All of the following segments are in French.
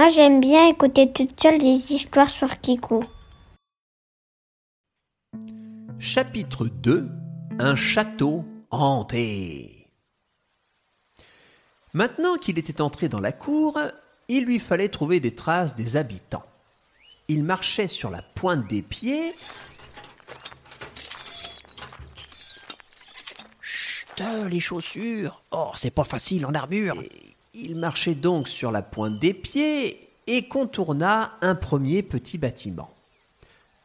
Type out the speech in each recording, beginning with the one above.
Moi, j'aime bien écouter toute seule des histoires sur Kiku. Chapitre 2 Un château hanté. Maintenant qu'il était entré dans la cour, il lui fallait trouver des traces des habitants. Il marchait sur la pointe des pieds. Chut, les chaussures. Oh, c'est pas facile en armure. Il marchait donc sur la pointe des pieds et contourna un premier petit bâtiment.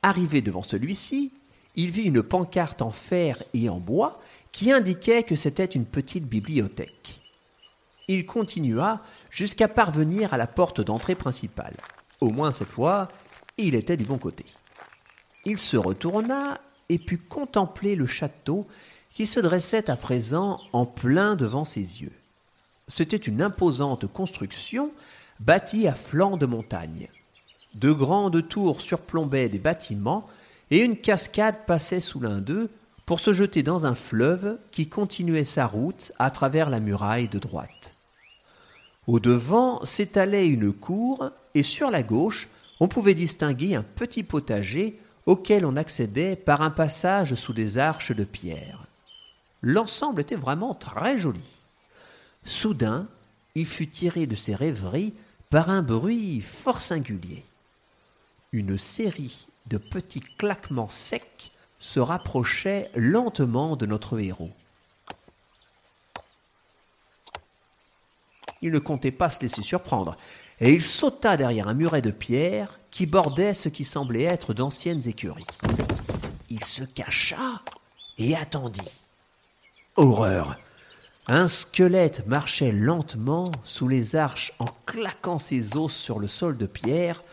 Arrivé devant celui-ci, il vit une pancarte en fer et en bois qui indiquait que c'était une petite bibliothèque. Il continua jusqu'à parvenir à la porte d'entrée principale. Au moins cette fois, il était du bon côté. Il se retourna et put contempler le château qui se dressait à présent en plein devant ses yeux. C'était une imposante construction bâtie à flanc de montagne. De grandes tours surplombaient des bâtiments et une cascade passait sous l'un d'eux pour se jeter dans un fleuve qui continuait sa route à travers la muraille de droite. Au devant s'étalait une cour et sur la gauche on pouvait distinguer un petit potager auquel on accédait par un passage sous des arches de pierre. L'ensemble était vraiment très joli. Soudain, il fut tiré de ses rêveries par un bruit fort singulier. Une série de petits claquements secs se rapprochait lentement de notre héros. Il ne comptait pas se laisser surprendre, et il sauta derrière un muret de pierre qui bordait ce qui semblait être d'anciennes écuries. Il se cacha et attendit. Horreur un squelette marchait lentement sous les arches en claquant ses os sur le sol de pierre,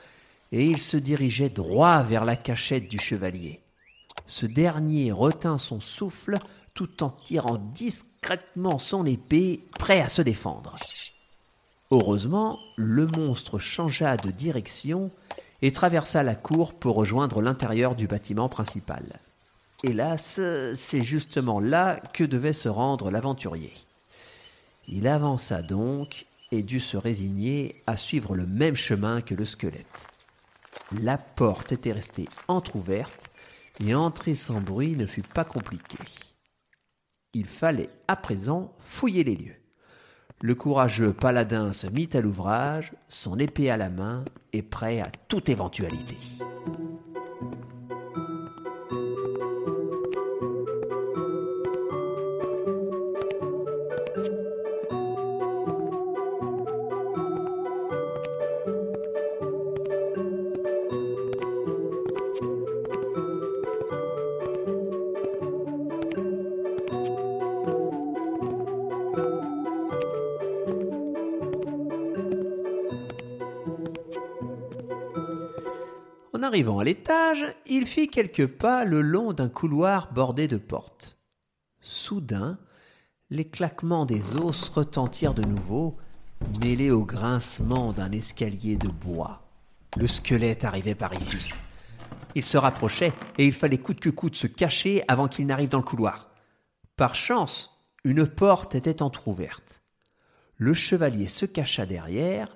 et il se dirigeait droit vers la cachette du chevalier. Ce dernier retint son souffle tout en tirant discrètement son épée, prêt à se défendre. Heureusement, le monstre changea de direction et traversa la cour pour rejoindre l'intérieur du bâtiment principal. Hélas, c'est justement là que devait se rendre l'aventurier. Il avança donc et dut se résigner à suivre le même chemin que le squelette. La porte était restée entr'ouverte et entrer sans bruit ne fut pas compliqué. Il fallait à présent fouiller les lieux. Le courageux paladin se mit à l'ouvrage, son épée à la main et prêt à toute éventualité. Arrivant à l'étage, il fit quelques pas le long d'un couloir bordé de portes. Soudain, les claquements des os retentirent de nouveau, mêlés au grincement d'un escalier de bois. Le squelette arrivait par ici. Il se rapprochait et il fallait coûte que coûte se cacher avant qu'il n'arrive dans le couloir. Par chance, une porte était entr'ouverte. Le chevalier se cacha derrière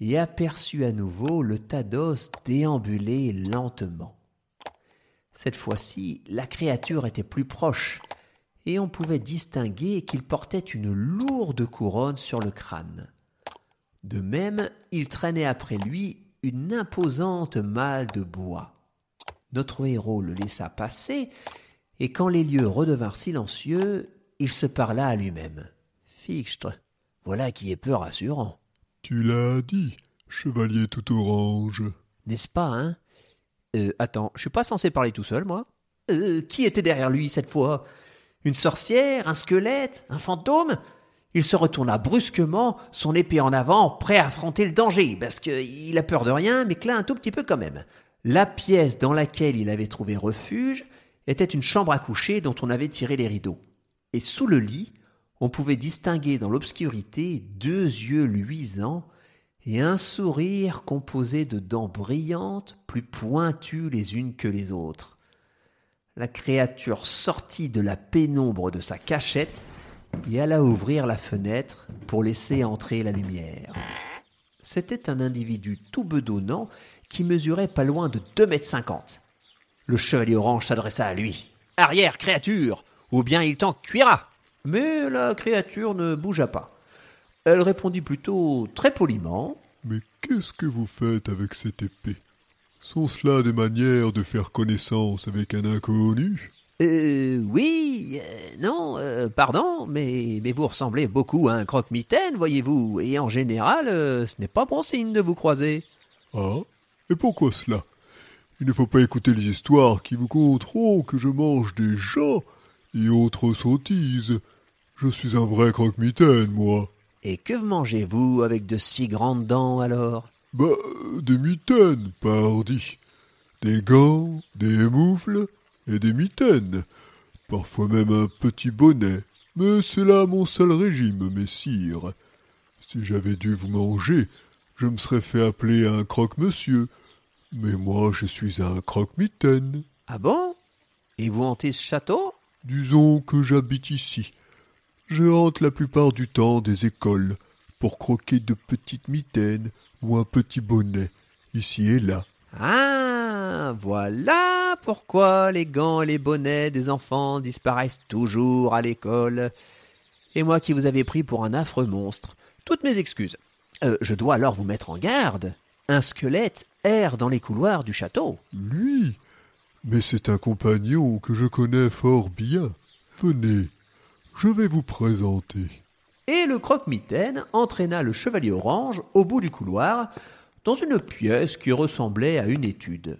et aperçut à nouveau le tas d'os déambuler lentement. Cette fois-ci, la créature était plus proche, et on pouvait distinguer qu'il portait une lourde couronne sur le crâne. De même, il traînait après lui une imposante malle de bois. Notre héros le laissa passer, et quand les lieux redevinrent silencieux, il se parla à lui-même. Fichtre, voilà qui est peu rassurant. Tu l'as dit, chevalier tout orange. N'est-ce pas, hein? Euh, attends, je suis pas censé parler tout seul, moi Euh, Qui était derrière lui cette fois? Une sorcière Un squelette Un fantôme? Il se retourna brusquement, son épée en avant, prêt à affronter le danger, parce qu'il a peur de rien, mais là un tout petit peu quand même. La pièce dans laquelle il avait trouvé refuge était une chambre à coucher dont on avait tiré les rideaux. Et sous le lit, on pouvait distinguer dans l'obscurité deux yeux luisants et un sourire composé de dents brillantes, plus pointues les unes que les autres. La créature sortit de la pénombre de sa cachette et alla ouvrir la fenêtre pour laisser entrer la lumière. C'était un individu tout bedonnant qui mesurait pas loin de deux mètres cinquante. Le chevalier orange s'adressa à lui. Arrière, créature, ou bien il t'en cuira. Mais la créature ne bougea pas. Elle répondit plutôt très poliment. Mais qu'est-ce que vous faites avec cette épée? Sont cela des manières de faire connaissance avec un inconnu? Euh, oui, euh, non, euh, pardon, mais, mais vous ressemblez beaucoup à un croque-mitaine, voyez-vous, et en général, euh, ce n'est pas bon signe de vous croiser. Ah Et pourquoi cela? Il ne faut pas écouter les histoires qui vous conteront que je mange des gens et autres sottises. Je suis un vrai croque-mitaine, moi. Et que mangez-vous avec de si grandes dents alors? Bah, des mitaines, pardi. Des gants, des moufles et des mitaines. Parfois même un petit bonnet. Mais c'est là mon seul régime, messire. Si j'avais dû vous manger, je me serais fait appeler un croque-monsieur. Mais moi, je suis un croque-mitaine. Ah bon? Et vous hantez ce château? Disons que j'habite ici. Je hante la plupart du temps des écoles pour croquer de petites mitaines ou un petit bonnet, ici et là. Ah, voilà pourquoi les gants et les bonnets des enfants disparaissent toujours à l'école. Et moi qui vous avais pris pour un affreux monstre. Toutes mes excuses. Euh, je dois alors vous mettre en garde. Un squelette erre dans les couloirs du château. Lui? Mais c'est un compagnon que je connais fort bien. Venez, je vais vous présenter. Et le croque-mitaine entraîna le chevalier orange au bout du couloir, dans une pièce qui ressemblait à une étude.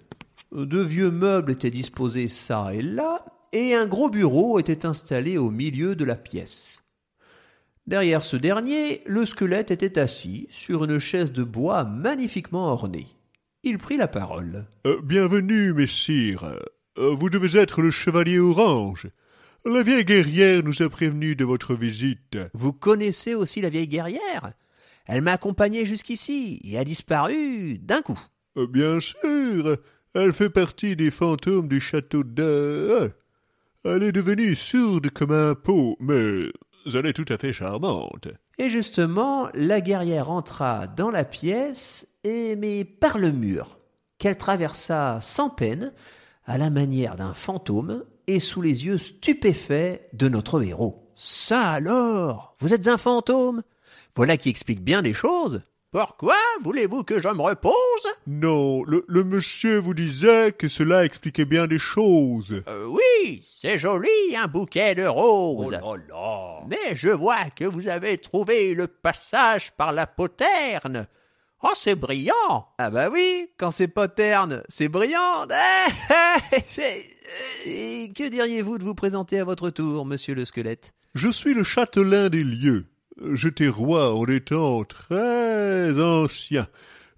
De vieux meubles étaient disposés çà et là, et un gros bureau était installé au milieu de la pièce. Derrière ce dernier, le squelette était assis sur une chaise de bois magnifiquement ornée. Il prit la parole. Euh, bienvenue, messire. Euh, vous devez être le chevalier orange. La vieille guerrière nous a prévenus de votre visite. Vous connaissez aussi la vieille guerrière Elle m'a accompagné jusqu'ici et a disparu d'un coup. Euh, bien sûr, elle fait partie des fantômes du château de... Elle est devenue sourde comme un pot, mais elle est tout à fait charmante. Et justement, la guerrière entra dans la pièce, et mais par le mur, qu'elle traversa sans peine, à la manière d'un fantôme, et sous les yeux stupéfaits de notre héros. Ça alors Vous êtes un fantôme? Voilà qui explique bien des choses. Pourquoi voulez-vous que je me repose? Non, le, le monsieur vous disait que cela expliquait bien des choses. Euh, Oui, c'est joli, un bouquet de roses. Oh là Mais je vois que vous avez trouvé le passage par la poterne. Oh, c'est brillant Ah bah oui, quand c'est pas terne, c'est brillant. Et que diriez-vous de vous présenter à votre tour, monsieur le squelette? Je suis le châtelain des lieux. J'étais roi en étant très ancien.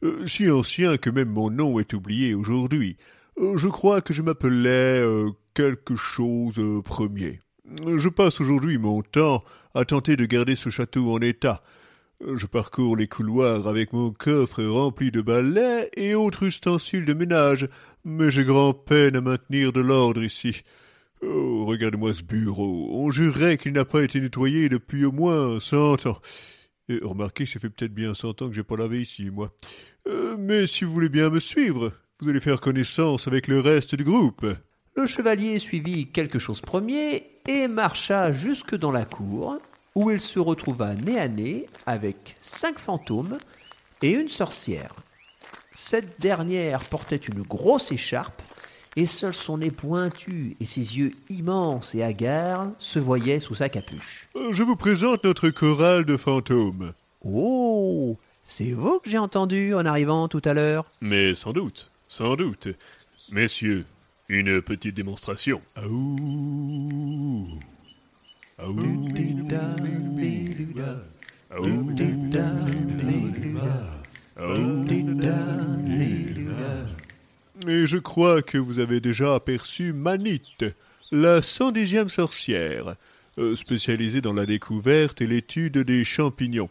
Euh, si ancien que même mon nom est oublié aujourd'hui. Euh, je crois que je m'appelais euh, quelque chose euh, premier. Je passe aujourd'hui mon temps à tenter de garder ce château en état. Je parcours les couloirs avec mon coffre rempli de balais et autres ustensiles de ménage, mais j'ai grand peine à maintenir de l'ordre ici. Oh, regardez-moi ce bureau. On jurerait qu'il n'a pas été nettoyé depuis au moins cent ans. Et remarquez, ça fait peut-être bien cent ans que j'ai pas lavé ici, moi. Euh, mais si vous voulez bien me suivre, vous allez faire connaissance avec le reste du groupe. Le chevalier suivit quelque chose premier et marcha jusque dans la cour, où il se retrouva nez à nez avec cinq fantômes et une sorcière. Cette dernière portait une grosse écharpe, et seul son nez pointu et ses yeux immenses et hagards se voyaient sous sa capuche. Euh, Je vous présente notre chorale de fantômes. Oh C'est vous que j'ai entendu en arrivant tout à l'heure Mais sans doute, sans doute. Messieurs, une petite démonstration. Aouh. Et je crois que vous avez déjà aperçu Manit, la cent dixième sorcière, euh, spécialisée dans la découverte et l'étude des champignons.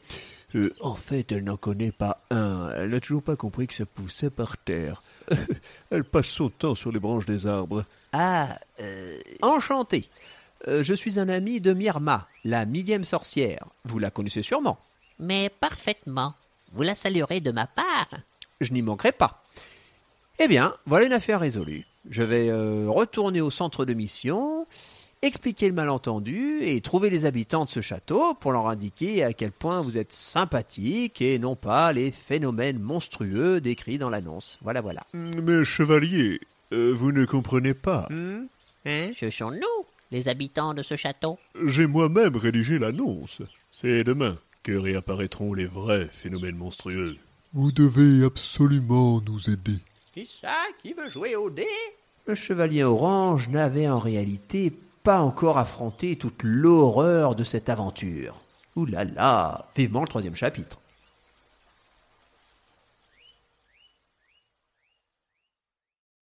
Euh, en fait, elle n'en connaît pas un. Elle n'a toujours pas compris que ça poussait par terre. elle passe son temps sur les branches des arbres. Ah, euh, enchanté. Euh, je suis un ami de Myrma, la millième sorcière. Vous la connaissez sûrement. Mais parfaitement. vous la saluerez de ma part. Je n'y manquerai pas. Eh bien, voilà une affaire résolue. Je vais euh, retourner au centre de mission, expliquer le malentendu et trouver les habitants de ce château pour leur indiquer à quel point vous êtes sympathiques et non pas les phénomènes monstrueux décrits dans l'annonce. Voilà, voilà. Mais chevalier, euh, vous ne comprenez pas. Hmm? Hein? Ce sont nous, les habitants de ce château? J'ai moi-même rédigé l'annonce. C'est demain que réapparaîtront les vrais phénomènes monstrueux. Vous devez absolument nous aider. Qui ça? Qui veut jouer au dé? Le chevalier orange n'avait en réalité pas encore affronté toute l'horreur de cette aventure. Ouh là là Vivement le troisième chapitre.